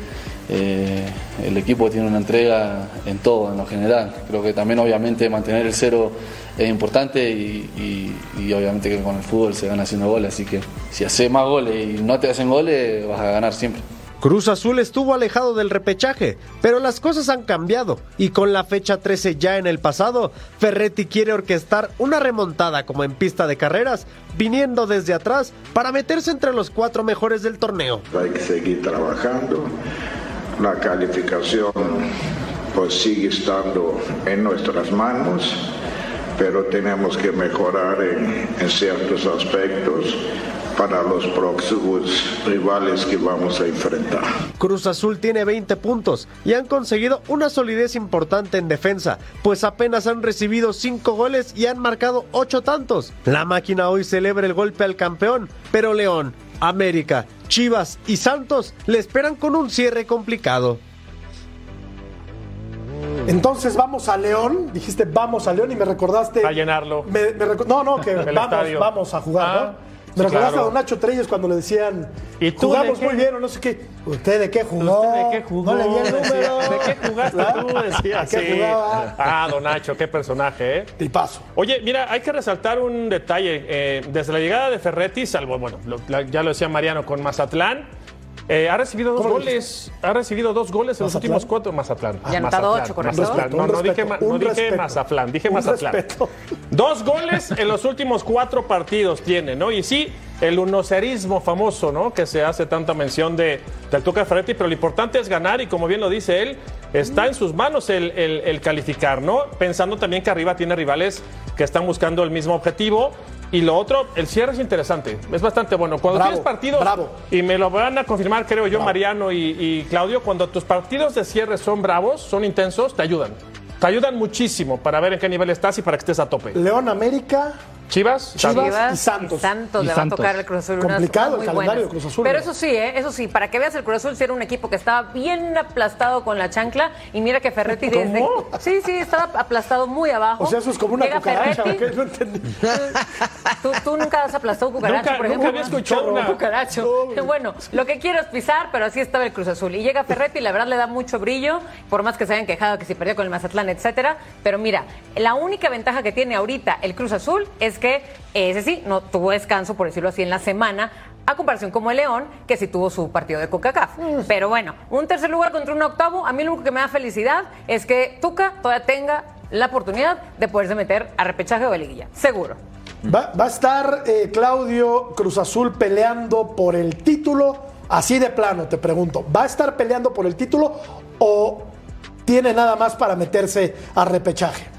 eh, el equipo tiene una entrega en todo, en lo general. Creo que también obviamente mantener el cero es importante y, y obviamente que con el fútbol se gana haciendo goles, así que si haces más goles y no te hacen goles, vas a ganar siempre. Cruz Azul estuvo alejado del repechaje, pero las cosas han cambiado. Y con la fecha 13 ya en el pasado, Ferretti quiere orquestar una remontada como en pista de carreras, viniendo desde atrás para meterse entre los cuatro mejores del torneo. Hay que seguir trabajando, la calificación pues sigue estando en nuestras manos, pero tenemos que mejorar en, en ciertos aspectos para los próximos rivales que vamos a enfrentar. Cruz Azul tiene 20 puntos y han conseguido una solidez importante en defensa, pues apenas han recibido 5 goles y han marcado 8 tantos. La máquina hoy celebra el golpe al campeón, pero León, América, Chivas y Santos le esperan con un cierre complicado. Entonces vamos a León, dijiste vamos a León y me recordaste. A llenarlo. Me, me reco- no, no, que vamos, estadio. vamos a jugar, Ah, ¿no? Sí, Me recordaste claro. a don Nacho Treyes cuando le decían, ¿Y tú jugamos muy bien o no sé qué. ¿Usted de qué jugó? ¿Usted de qué jugó? No le vi el número. ¿De qué jugaste ¿Verdad? tú? Decía, ¿De qué sí. jugaba? Ah, don Nacho, qué personaje, ¿eh? Tipazo. Oye, mira, hay que resaltar un detalle. Eh, desde la llegada de Ferretti, salvo, bueno, lo- la- ya lo decía Mariano, con Mazatlán, eh, ha recibido dos ¿Cómo lo goles. Ha recibido dos goles en los ¿Mazatlán? últimos cuatro. Mazatlán. Ya ha anotado Mazatlán, ocho, ¿correcto? Mazatlán. No, no dije, ma- no dije. Mazatlán, dije Un Mazatlán. respeto. Dos goles en los últimos cuatro partidos tiene, ¿no? Y sí, el unocerismo famoso, ¿no? Que se hace tanta mención de, del Tuca Ferretti, pero lo importante es ganar y como bien lo dice él, está en sus manos el, el- el calificar, ¿no? Pensando también que arriba tiene rivales que están buscando el mismo objetivo. Y lo otro, el cierre es interesante, es bastante bueno. Cuando Bravo, tienes partidos, bravo. y me lo van a confirmar, creo yo, Mariano y, y Claudio, cuando tus partidos de cierre son bravos, son intensos, te ayudan. Te ayudan muchísimo para ver en qué nivel estás y para que estés a tope. León América, Chivas, Chivas y Santos. y Santos Y le Santos. va a tocar el Cruz Azul. Complicado muy el calendario buenas. de Cruz Azul, Pero ¿no? eso sí, ¿eh? eso sí, para que veas el Cruz Azul si era un equipo que estaba bien aplastado con la chancla y mira que Ferretti desde... ¿Cómo? Sí, sí, estaba aplastado muy abajo. o sea, eso es como una Llega cucaracha. No entendí. ¿Tú, tú nunca has aplastado un cucaracho, Nunca- por nunca ejemplo. había escuchado Un una. cucaracho. Bueno, lo que quiero es pisar, pero así estaba el Cruz Azul. Y llega Ferretti y la verdad le da mucho brillo, por más que se hayan quejado que si perdió con el Mazatlán, etcétera. Pero mira, la única ventaja que tiene ahorita el Cruz Azul es que ese sí, no tuvo descanso, por decirlo así, en la semana. A comparación como el León, que sí tuvo su partido de CONCACAF. Pero bueno, un tercer lugar contra un octavo, a mí lo único que me da felicidad es que Tuca todavía tenga la oportunidad de poderse meter a repechaje o de liguilla. Seguro. Va, va a estar eh, Claudio Cruz Azul peleando por el título, así de plano, te pregunto. ¿Va a estar peleando por el título o tiene nada más para meterse a repechaje?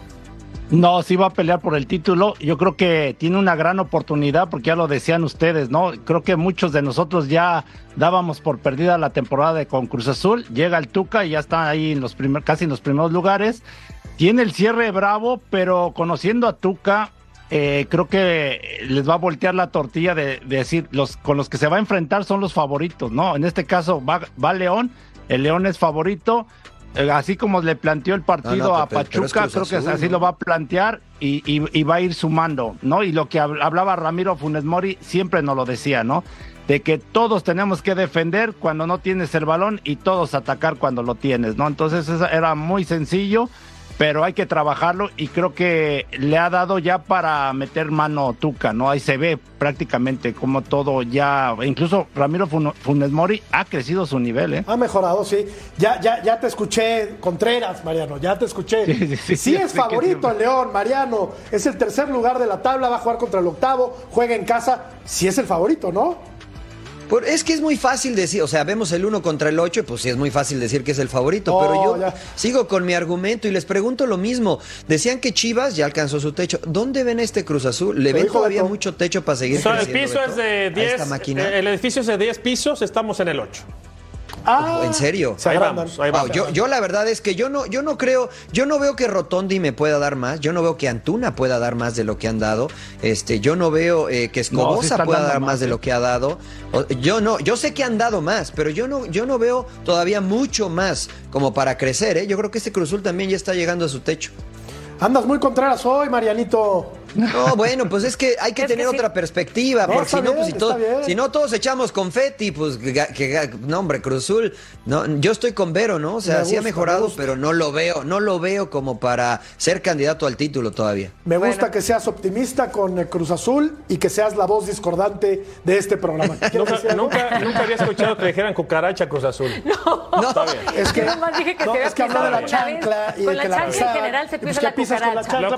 No, sí va a pelear por el título. Yo creo que tiene una gran oportunidad porque ya lo decían ustedes, ¿no? Creo que muchos de nosotros ya dábamos por perdida la temporada de con Cruz Azul. Llega el Tuca y ya está ahí en los primer, casi en los primeros lugares. Tiene el cierre bravo, pero conociendo a Tuca, eh, creo que les va a voltear la tortilla de, de decir los con los que se va a enfrentar son los favoritos, ¿no? En este caso va, va León, el León es favorito. Eh, Así como le planteó el partido No, no, a pero- pero es Pachuca, creo que Azul, así ¿no? lo va a plantear y, y- y va a ir sumando, ¿no? Y lo que hab- hablaba Ramiro Funes Mori siempre nos lo decía, ¿no? De que todos tenemos que defender cuando no tienes el balón y todos atacar cuando lo tienes, ¿no? Entonces eso era muy sencillo, pero hay que trabajarlo y creo que le ha dado ya para meter mano Tuca, ¿no? Ahí se ve prácticamente como todo ya, incluso Ramiro Fun- Funes Mori ha crecido su nivel, ¿eh? Ha mejorado, sí. Ya, ya, ya te escuché, Contreras, Mariano, ya te escuché. Sí, sí, sí, Sí, es favorito sí. el León, Mariano. Es el tercer lugar de la tabla, va a jugar contra el octavo, juega en casa. Sí es el favorito, ¿no? Por- es que es muy fácil decir, o sea, vemos el 1 contra el 8 y pues sí es muy fácil decir que es el favorito, Oh, pero yo ya. sigo con mi argumento y les pregunto lo mismo. Decían que Chivas ya alcanzó su techo. ¿Dónde ven este Cruz Azul? ¿Le ven todavía Beto. mucho techo para seguir O sea, el creciendo, piso Beto, es de a 10. esta máquina? eh, El edificio es de 10 pisos, estamos en el 8. Ah, ¿En serio? se Ahí agrandan. vamos, ahí Wow, vamos. yo, yo la verdad es que yo no, yo no creo, yo no veo que Rotondi me pueda dar más, yo no veo que Antuna pueda dar más de lo que han dado, este, yo no veo eh, que No, sí Escobosa pueda dar más más, de ¿eh? lo que ha dado. Yo no, yo sé que han dado más, pero yo no, yo no veo todavía mucho más como para crecer, ¿eh? Yo creo que este Cruzul también ya está llegando a su techo. Andas muy contreras hoy, Marianito. No, bueno, pues es que hay que Es que tener sí. otra perspectiva, No, porque si no, pues si, todo- no todos echamos confeti, pues que, que no, hombre, Cruzul, no, yo estoy con Vero, ¿no? O sea, Me sí ha mejorado, pero no lo veo, no lo veo como para ser candidato al título todavía. Me Bueno. gusta que seas optimista con el Cruz Azul y que seas la voz discordante de este programa. ¿Quieres Nunca, nunca, nunca había escuchado que dijeran cucaracha Cruz Azul. No, Está bien. Es que, nomás dije que no, es que de la chancla y Con de la que la chancla en general se pues, pisa ¿qué la con la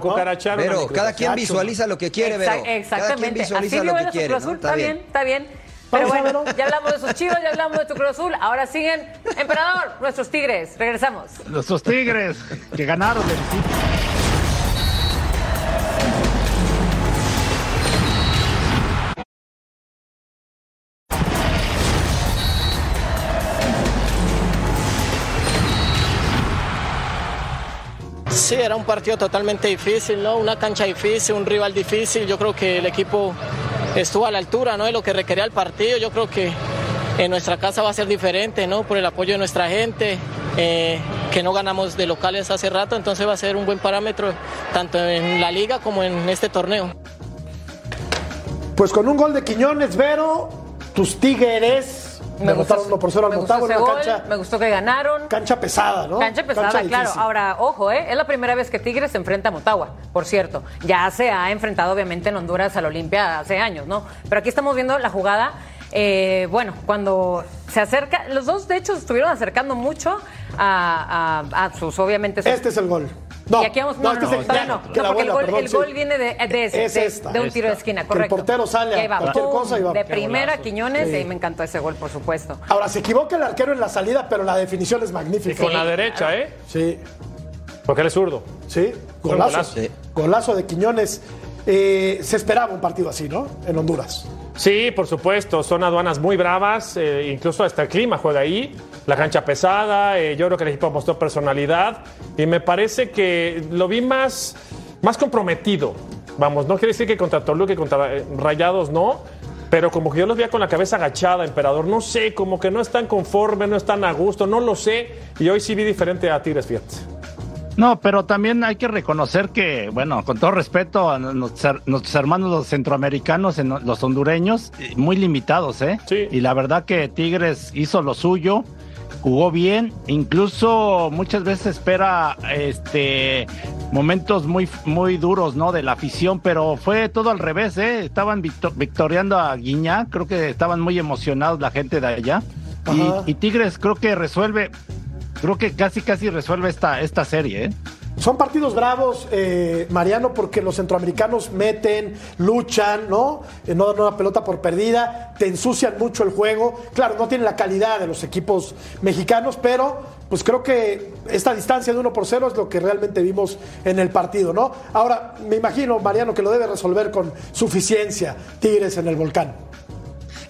cucaracha. Cruz cada quien visualiza lo que quiere, Vero. Exact- Cada quien Exactamente. visualiza Así lo que quiere. Está bien. bien, está bien. Pero bueno, ya hablamos de sus chivos, ya hablamos de tu Cruz Azul. Ahora siguen Emperador, nuestros Tigres. Regresamos. Los Tigres que ganaron el Sí, era un partido totalmente difícil, ¿no? Una cancha difícil, un rival difícil. Yo creo que el equipo estuvo a la altura, ¿no? De lo que requería el partido. Yo creo que en nuestra casa va a ser diferente, ¿no? Por el apoyo de nuestra gente, eh, que no ganamos de locales hace rato, entonces va a ser un buen parámetro tanto en la liga como en este torneo. Pues con un gol de Quiñones, Vero, tus Tigres Me 1 por 0 al Motagua en ese una gol, cancha, me gustó que ganaron. cancha pesada, ¿no? Cancha pesada, claro. Ahora, ojo, ¿eh? es la primera vez que Tigres se enfrenta a Motagua, por cierto. Ya se ha enfrentado, obviamente, en Honduras al Olimpia hace años, ¿no? Pero aquí estamos viendo la jugada. eh, bueno, cuando se acerca, los dos de hecho estuvieron acercando mucho a, a- a sus, obviamente, sus- Este es el gol. No, y aquí vamos, no, no, este no, es el- todavía no, que no, la porque el gol, perdón, el sí. gol viene de, de ese, Es esta, de un tiro de esquina, Que el correcto. portero sale a Y cualquier cosa y va. De primera. Quiñones, Sí. y me encantó ese gol, por supuesto. Ahora, se equivoca el arquero en la salida, pero la definición es Y magnífica. con la derecha, ¿eh? Sí, Porque él es zurdo. sí, golazo. golazo. Sí. Golazo de Quiñones. Eh, se esperaba un partido así, ¿no? En Honduras. Sí, por supuesto, son aduanas muy bravas, eh, incluso hasta el clima juega ahí, la cancha pesada, eh, yo creo que el equipo mostró personalidad y me parece que lo vi más, más comprometido. Vamos, no quiere decir que contra Toluca y contra eh, Rayados no, pero como que yo los veía con la cabeza agachada, emperador, no sé, como que no están conformes, no están a gusto, no lo sé, y hoy sí vi diferente a Tigres, fíjate. No, pero también hay que reconocer que, bueno, con todo respeto a nuestros nuestros hermanos los centroamericanos, en los hondureños, muy limitados, ¿eh? Sí. Y la verdad que Tigres hizo lo suyo, jugó bien, incluso muchas veces espera este momentos muy muy duros, ¿no? De la afición, pero fue todo al revés, ¿eh? Estaban victo- victoriando a Guiñá, creo que estaban muy emocionados la gente de allá. Ajá. Y, y Tigres creo que resuelve, creo que casi casi resuelve esta, esta serie, ¿eh? Son partidos bravos, eh, Mariano, porque los centroamericanos meten, luchan, ¿no? Eh, no dan una pelota por perdida, te ensucian mucho el juego. Claro, no tienen la calidad de los equipos mexicanos, pero pues creo que esta distancia de 1 por 0 es lo que realmente vimos en el partido, ¿no? Ahora, me imagino, Mariano, que lo debe resolver con suficiencia Tigres en el volcán.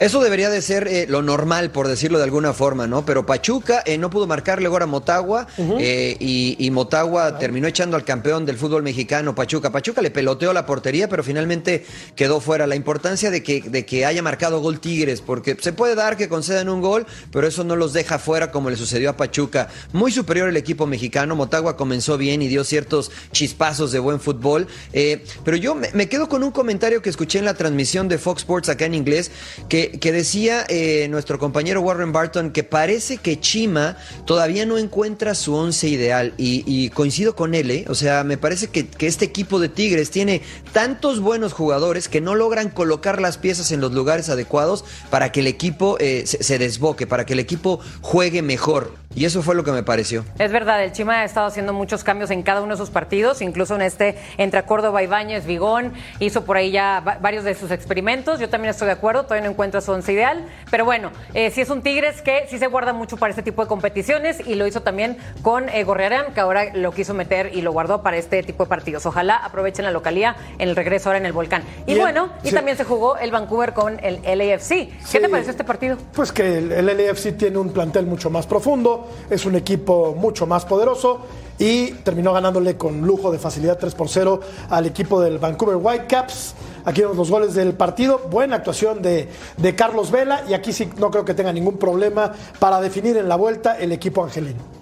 Eso debería de ser eh, lo normal, por decirlo de alguna forma, ¿no? Pero Pachuca eh, no pudo marcarle gol a Motagua eh, y, y Motagua terminó echando al campeón del fútbol mexicano, Pachuca. Pachuca le peloteó la portería, pero finalmente quedó fuera. La importancia de que, de que haya marcado gol Tigres, porque se puede dar que concedan un gol, pero eso no los deja fuera como le sucedió a Pachuca. Muy superior el equipo mexicano. Motagua comenzó bien y dio ciertos chispazos de buen fútbol. Pero yo me, me quedo con un comentario que escuché en la transmisión de Fox Sports acá en inglés, que, que decía eh, nuestro compañero Warren Barton que parece que Chima todavía no encuentra su once ideal. Y, coincido con él, ¿eh? O sea, me parece que, que este equipo de Tigres tiene tantos buenos jugadores que no logran colocar las piezas en los lugares adecuados para que el equipo eh, se, se desboque, para que el equipo juegue mejor. Y eso fue lo que me pareció. Es verdad, el Chima ha estado haciendo muchos cambios en cada uno de sus partidos, incluso en este entre Córdoba, Ibáñez, Vigón, hizo por ahí ya varios de sus experimentos. Yo también estoy de acuerdo, todavía no encuentro su once ideal, pero bueno, eh, si es un Tigres que sí se guarda mucho para este tipo de competiciones y lo hizo también con eh, Gorriarán, que ahora lo quiso meter y lo guardó para este tipo de partidos. Ojalá aprovechen la localía en el regreso ahora en el Volcán. Y, bueno, y también se jugó el Vancouver con el LAFC. ¿Qué te pareció este partido? Pues que el, el LAFC tiene un plantel mucho más profundo es un equipo mucho más poderoso y terminó ganándole con lujo de facilidad 3 por 0 al equipo del Vancouver Whitecaps. Aquí vemos los goles del partido. Buena actuación de, de, Carlos Vela y aquí sí no creo que tenga ningún problema para definir en la vuelta el equipo angelino.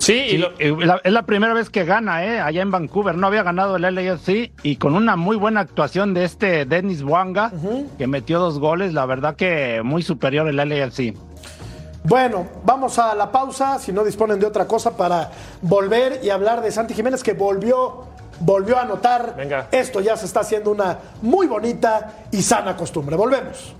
Sí, es la primera vez que gana, ¿eh? allá en Vancouver. No había ganado el LAFC y con una muy buena actuación de este Dennis Wanga, que metió dos goles. La verdad que muy superior el LAFC. Bueno, vamos a la pausa, si no disponen de otra cosa, para volver y hablar de Santi Jiménez, que volvió, volvió a anotar. Venga. Esto ya se está haciendo una muy bonita y sana costumbre. Volvemos.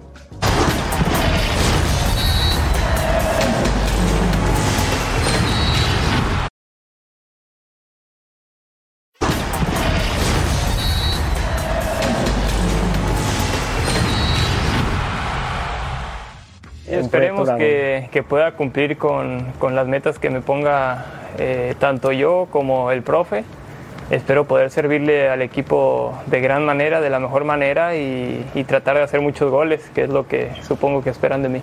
Esperemos que, que, pueda cumplir con, con, las metas que me ponga eh, tanto yo como el profe. Espero poder servirle al equipo de gran manera, de la mejor manera y, y tratar de hacer muchos goles, que es lo que supongo que esperan de mí.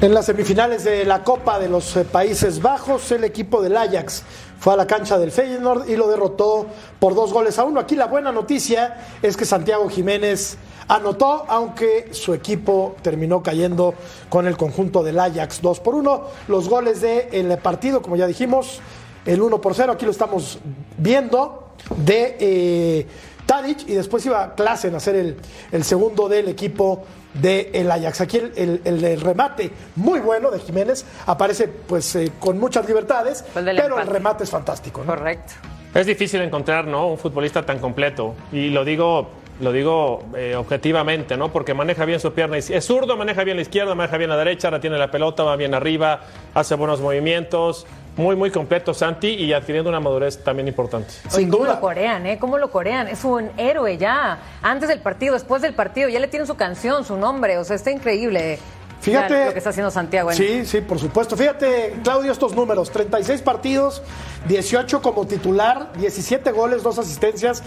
En las semifinales de la Copa de los eh, Países Bajos, el equipo del Ajax fue a la cancha del Feyenoord y lo derrotó por dos goles a uno. Aquí la buena noticia es que Santiago Jiménez anotó, aunque su equipo terminó cayendo con el conjunto del Ajax 2 por 1. Los goles del partido, como ya dijimos, el 1 por 0, aquí lo estamos viendo, de eh, Tadic, y después iba clase en hacer el, el segundo del equipo del Ajax. Aquí el, el, remate muy bueno de Jiménez aparece pues eh, con muchas libertades, pero el remate es fantástico. Correcto. Es difícil encontrar ¿no? un futbolista tan completo. Y lo digo lo digo eh, objetivamente, ¿no? Porque maneja bien su pierna. Es zurdo, maneja bien la izquierda, maneja bien la derecha, ahora tiene la pelota, va bien arriba, hace buenos movimientos. Muy, muy completo Santi y adquiriendo una madurez también importante. Sin duda. ¿Cómo lo corean, eh? ¿Cómo lo corean? Es un héroe ya. Antes del partido, después del partido, ya le tienen su canción, su nombre. O sea, está increíble. Fíjate lo que está haciendo Santiago. ¿eh? Sí, sí, por supuesto. Fíjate, Claudio, estos números: 36 partidos, 18 como titular, 17 goles, 2 asistencias.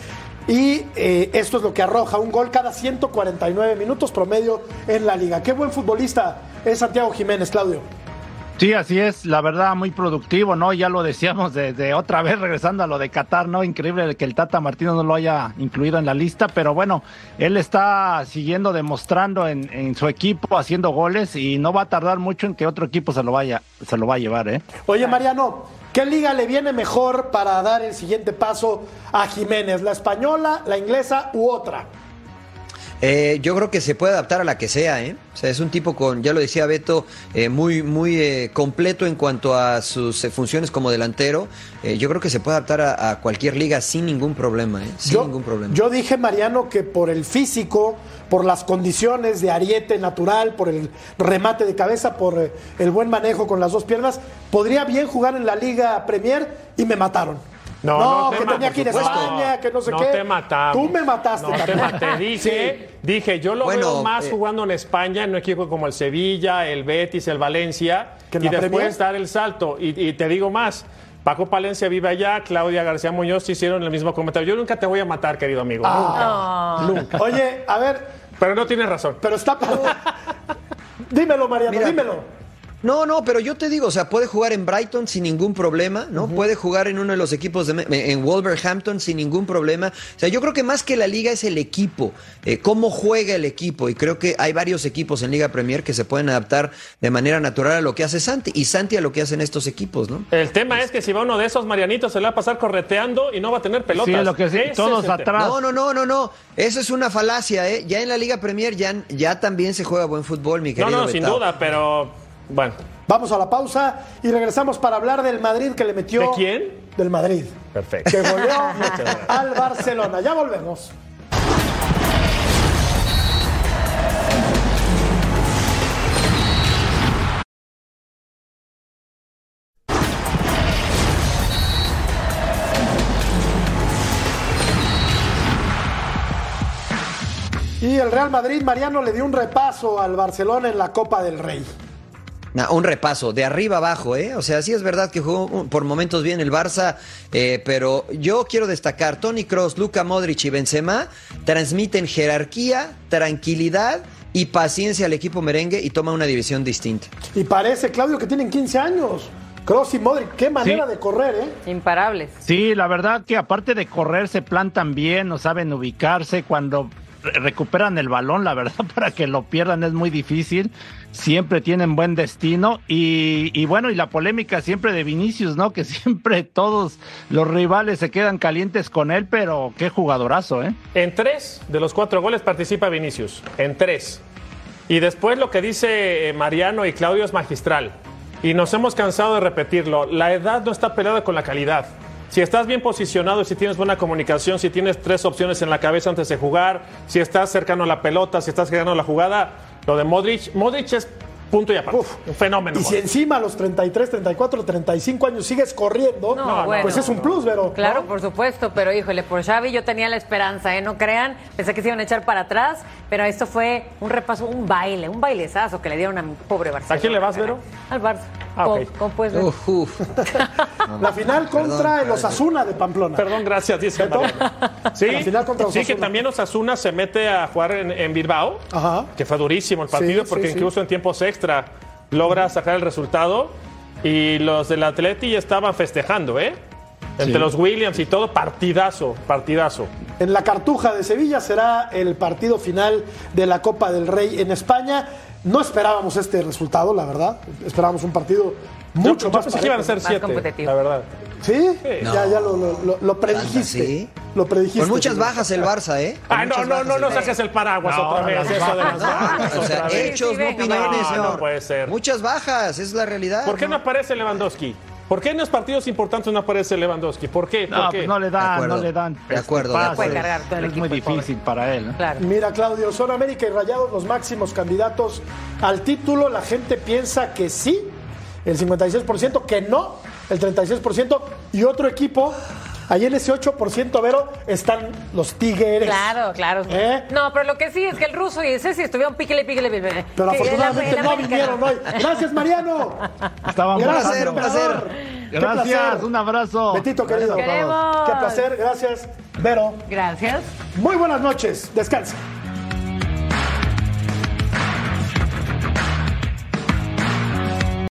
Y eh, esto es lo que arroja un gol cada 149 minutos promedio en la liga. Qué buen futbolista es Santiago Jiménez, Claudio. Sí, así es, la verdad, muy productivo, ¿no? Ya lo decíamos desde otra vez regresando a lo de Qatar, ¿no? Increíble que el Tata Martino no lo haya incluido en la lista, pero bueno, él está siguiendo demostrando en, en, su equipo, haciendo goles y no va a tardar mucho en que otro equipo se lo vaya, se lo va a llevar, ¿eh? Oye, Mariano, ¿qué liga le viene mejor para dar el siguiente paso a Jiménez? ¿La española, la inglesa u otra? Eh, yo creo que se puede adaptar a la que sea, ¿eh? O sea, es un tipo con, ya lo decía Beto, eh, muy, muy eh, completo en cuanto a sus eh, funciones como delantero. Eh, yo creo que se puede adaptar a, a cualquier liga sin ningún problema, ¿eh? Sin yo, ningún problema. Yo dije, Mariano, que por el físico, por las condiciones de ariete natural, por el remate de cabeza, por el buen manejo con las dos piernas, podría bien jugar en la Liga Premier y me mataron. No, No, no te que tenía que ir a. España, que no sé No qué. te matamos. Tú me mataste No te maté. Dije, dije, yo lo Bueno, veo más eh, jugando en España, en un equipo como el Sevilla, el Betis, el Valencia, ¿Que y después dar el salto. Y, y te digo más. Paco Palencia vive allá, Claudia García Muñoz hicieron el mismo comentario. Yo nunca te voy a matar, querido amigo. Ah. Nunca. Nunca. Oye, a ver, Pero no tienes razón. pero está. dímelo, Mariano, Mira, dímelo. No, no, pero yo te digo, o sea, puede jugar en Brighton sin ningún problema, ¿no? Puede jugar en uno de los equipos de, en Wolverhampton sin ningún problema. O sea, yo creo que más que la liga es el equipo, eh, cómo juega el equipo. Y creo que hay varios equipos en Liga Premier que se pueden adaptar de manera natural a lo que hace Santi y Santi a lo que hacen estos equipos, ¿no? El tema es que si va uno de esos Marianitos se le va a pasar correteando y no va a tener pelotas. Sí, es lo que sí, todos es atrás. No, no, no, no, no. Eso es una falacia, ¿eh? Ya en la Liga Premier ya, ya también se juega buen fútbol, mi No, querido no, sin Betao. duda, pero bueno. Vamos a la pausa y regresamos para hablar del Madrid que le metió. ¿De quién? Del Madrid. Perfecto. Que goleó al Barcelona. Ya volvemos. Y el Real Madrid, Mariano, le dio un repaso al Barcelona en la Copa del Rey un repaso, de arriba abajo, ¿eh? O sea, sí es verdad que jugó por momentos bien el Barça, eh, pero yo quiero destacar, Tony Cross, Luka Modric y Benzema transmiten jerarquía, tranquilidad y paciencia al equipo merengue y toman una división distinta. Y parece, Claudio, que tienen 15 años. Cross y Modric, qué manera de correr, ¿eh? Imparables. Sí, la verdad que aparte de correr se plantan bien, no saben ubicarse cuando recuperan el balón, la verdad, para que lo pierdan es muy difícil. Siempre tienen buen destino. Y, bueno, y la polémica siempre de Vinicius, ¿no? Que siempre todos los rivales se quedan calientes con él, pero qué jugadorazo, ¿eh? En tres de los cuatro goles participa Vinicius. En tres. Y después lo que dice Mariano y Claudio es magistral. Y nos hemos cansado de repetirlo. La edad no está peleada con la calidad. Si estás bien posicionado, si tienes buena comunicación, si tienes tres opciones en la cabeza antes de jugar, si estás cercano a la pelota, si estás generando la jugada, lo de Modric, Modric es punto y aparte. un fenómeno. Y si encima a los 33, 34, 35 años sigues corriendo, pues es un plus, pero. Claro, por supuesto, pero híjole, por Xavi yo tenía la esperanza, ¿eh? No crean, pensé que se iban a echar para atrás, pero esto fue un repaso, un baile, un bailezazo que le dieron a mi pobre Barça. ¿A quién le vas, Vero? Al Barça. Ah, ¿Cómo, puedes ver? la final contra el Osasuna de Pamplona. Perdón, gracias, dice Sí, la final contra sí que también Osasuna se mete a jugar en, Bilbao, que fue durísimo el partido, porque incluso en tiempos extra logra sacar el resultado. Y los del Atleti estaban festejando, ¿eh? Entre los Williams y todo, partidazo, partidazo. En la Cartuja de Sevilla será el partido final de la Copa del Rey en España. No esperábamos este resultado, la verdad. Esperábamos un partido mucho más. Yo que iban a ser siete, la verdad. ¿Sí? Ya, ya lo, lo, lo predijiste. Lo predijiste. Con muchas bajas el Barça, ¿eh? ah, no, no, no, no saques el paraguas otra vez. Eso de las bajas. O sea, hechos, no opiniones. No, puede ser. Muchas bajas, es la realidad. ¿Por qué no aparece Lewandowski? ¿Por qué en los partidos importantes no aparece Lewandowski? ¿Por qué? no, Pues no le dan, no le dan. De acuerdo, de acuerdo. Cargar todo el es muy difícil para él. Claro. Mira, Claudio, son América y Rayados los máximos candidatos al título. La gente piensa que sí, el 56%, que no, el 36%, y otro equipo Ahí en ese 8%, Vero, están los tigres. Claro, claro. ¿Eh? No, pero lo que sí es que el ruso y ese sí estuvieron píquele, píquele, píquele. Pero afortunadamente no vinieron hoy. Gracias, Mariano. Estábamos Gracias, placer, un placer. Gracias, un abrazo. Betito, querido. Queremos. Qué placer, gracias. Vero. Gracias. Muy buenas noches. Descansa.